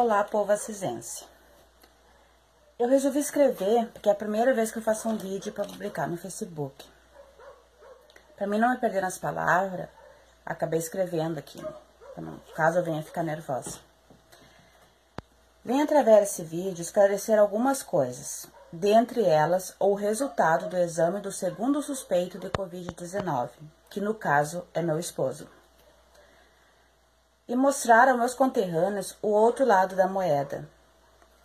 Olá, povo assisense. Eu resolvi escrever porque é a primeira vez que eu faço um vídeo para publicar no Facebook. Para mim não me perder nas palavras, acabei escrevendo aqui, caso eu venha ficar nervosa. Venho através desse vídeo esclarecer algumas coisas, dentre elas o resultado do exame do segundo suspeito de Covid-19, que no caso é meu esposo e mostrar aos meus conterrâneos o outro lado da moeda.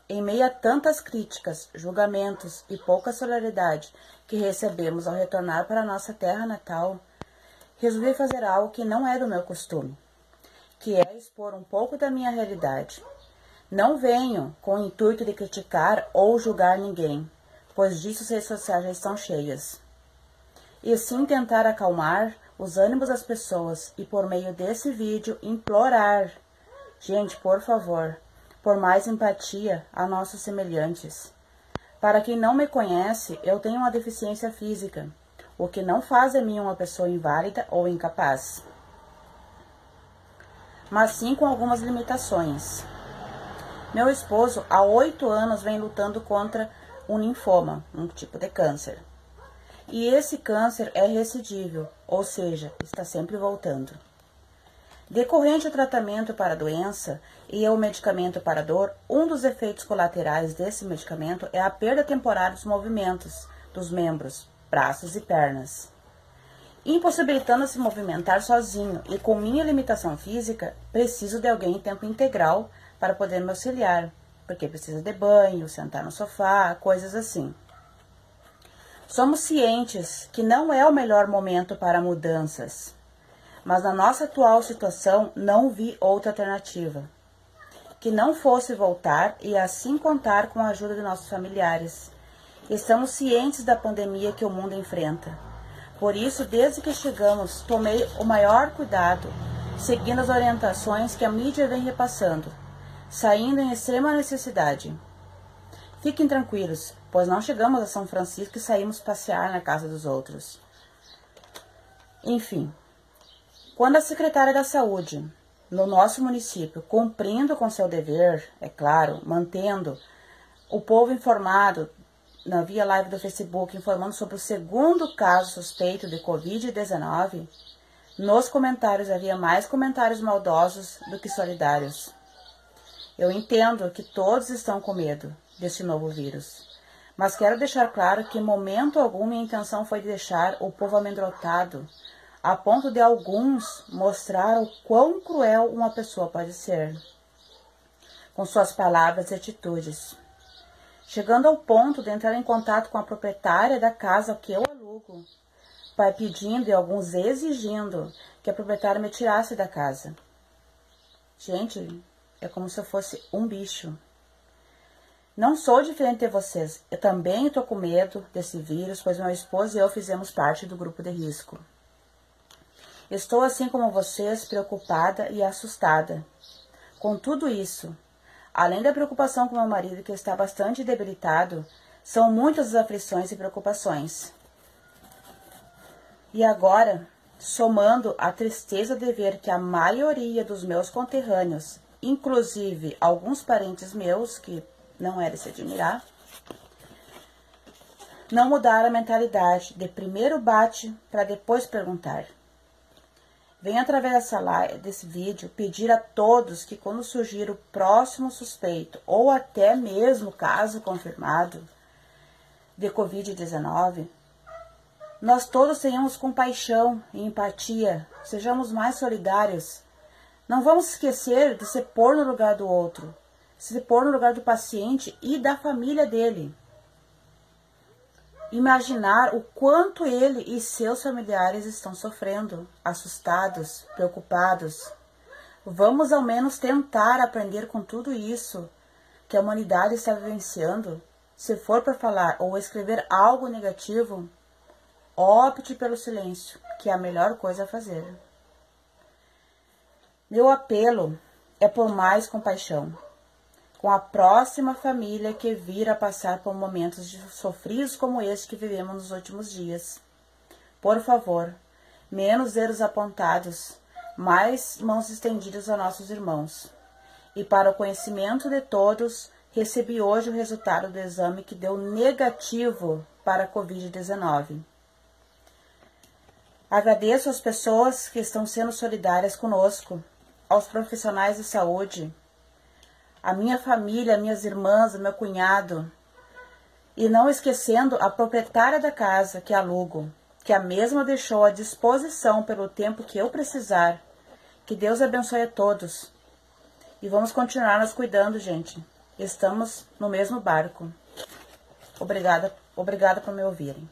Em meio a tantas críticas, julgamentos e pouca solidariedade que recebemos ao retornar para nossa terra natal, resolvi fazer algo que não é do meu costume, que é expor um pouco da minha realidade. Não venho com o intuito de criticar ou julgar ninguém, pois disso as redes sociais já estão cheias. E sim tentar acalmar, os ânimos das pessoas e por meio desse vídeo implorar, gente, por favor, por mais empatia a nossos semelhantes. Para quem não me conhece, eu tenho uma deficiência física, o que não faz de mim uma pessoa inválida ou incapaz, mas sim com algumas limitações. Meu esposo há oito anos vem lutando contra um linfoma, um tipo de câncer. E esse câncer é recidível, ou seja, está sempre voltando. Decorrente do tratamento para a doença e o medicamento para a dor, um dos efeitos colaterais desse medicamento é a perda temporária dos movimentos dos membros, braços e pernas. Impossibilitando se movimentar sozinho e com minha limitação física, preciso de alguém em tempo integral para poder me auxiliar, porque precisa de banho, sentar no sofá, coisas assim. Somos cientes que não é o melhor momento para mudanças, mas na nossa atual situação não vi outra alternativa. Que não fosse voltar e assim contar com a ajuda de nossos familiares. Estamos cientes da pandemia que o mundo enfrenta. Por isso, desde que chegamos, tomei o maior cuidado, seguindo as orientações que a mídia vem repassando, saindo em extrema necessidade. Fiquem tranquilos, pois não chegamos a São Francisco e saímos passear na casa dos outros. Enfim, quando a secretária da Saúde, no nosso município, cumprindo com seu dever, é claro, mantendo o povo informado na via live do Facebook, informando sobre o segundo caso suspeito de Covid-19, nos comentários havia mais comentários maldosos do que solidários. Eu entendo que todos estão com medo, deste novo vírus. Mas quero deixar claro que em momento algum minha intenção foi deixar o povo amedrontado, a ponto de alguns mostrar o quão cruel uma pessoa pode ser, com suas palavras e atitudes. Chegando ao ponto de entrar em contato com a proprietária da casa que eu alugo, pedindo e alguns exigindo que a proprietária me tirasse da casa. Gente, é como se eu fosse um bicho. Não sou diferente de vocês. Eu também estou com medo desse vírus, pois meu esposo e eu fizemos parte do grupo de risco. Estou, assim como vocês, preocupada e assustada. Com tudo isso, além da preocupação com meu marido, que está bastante debilitado, são muitas as aflições e preocupações. E agora, somando a tristeza de ver que a maioria dos meus conterrâneos, inclusive alguns parentes meus que não é de se admirar. Não mudar a mentalidade de primeiro bate para depois perguntar. Venho através dessa live, desse vídeo pedir a todos que quando surgir o próximo suspeito ou até mesmo caso confirmado de Covid-19, nós todos tenhamos compaixão e empatia, sejamos mais solidários. Não vamos esquecer de se pôr no lugar do outro, se pôr no lugar do paciente e da família dele. Imaginar o quanto ele e seus familiares estão sofrendo, assustados, preocupados. Vamos ao menos tentar aprender com tudo isso que a humanidade está vivenciando. Se for para falar ou escrever algo negativo, opte pelo silêncio, que é a melhor coisa a fazer. Meu apelo é por mais compaixão com a próxima família que vir a passar por momentos sofridos como este que vivemos nos últimos dias. Por favor, menos dedos apontados, mais mãos estendidas a nossos irmãos. e para o conhecimento de todos, recebi hoje o resultado do exame que deu negativo para a Covid-19. Agradeço às pessoas que estão sendo solidárias conosco, aos profissionais de saúde, a minha família, minhas irmãs, meu cunhado, e não esquecendo a proprietária da casa que alugo, que a mesma deixou à disposição pelo tempo que eu precisar. Que Deus abençoe a todos. E vamos continuar nos cuidando, gente. Estamos no mesmo barco. Obrigada, obrigada por me ouvirem.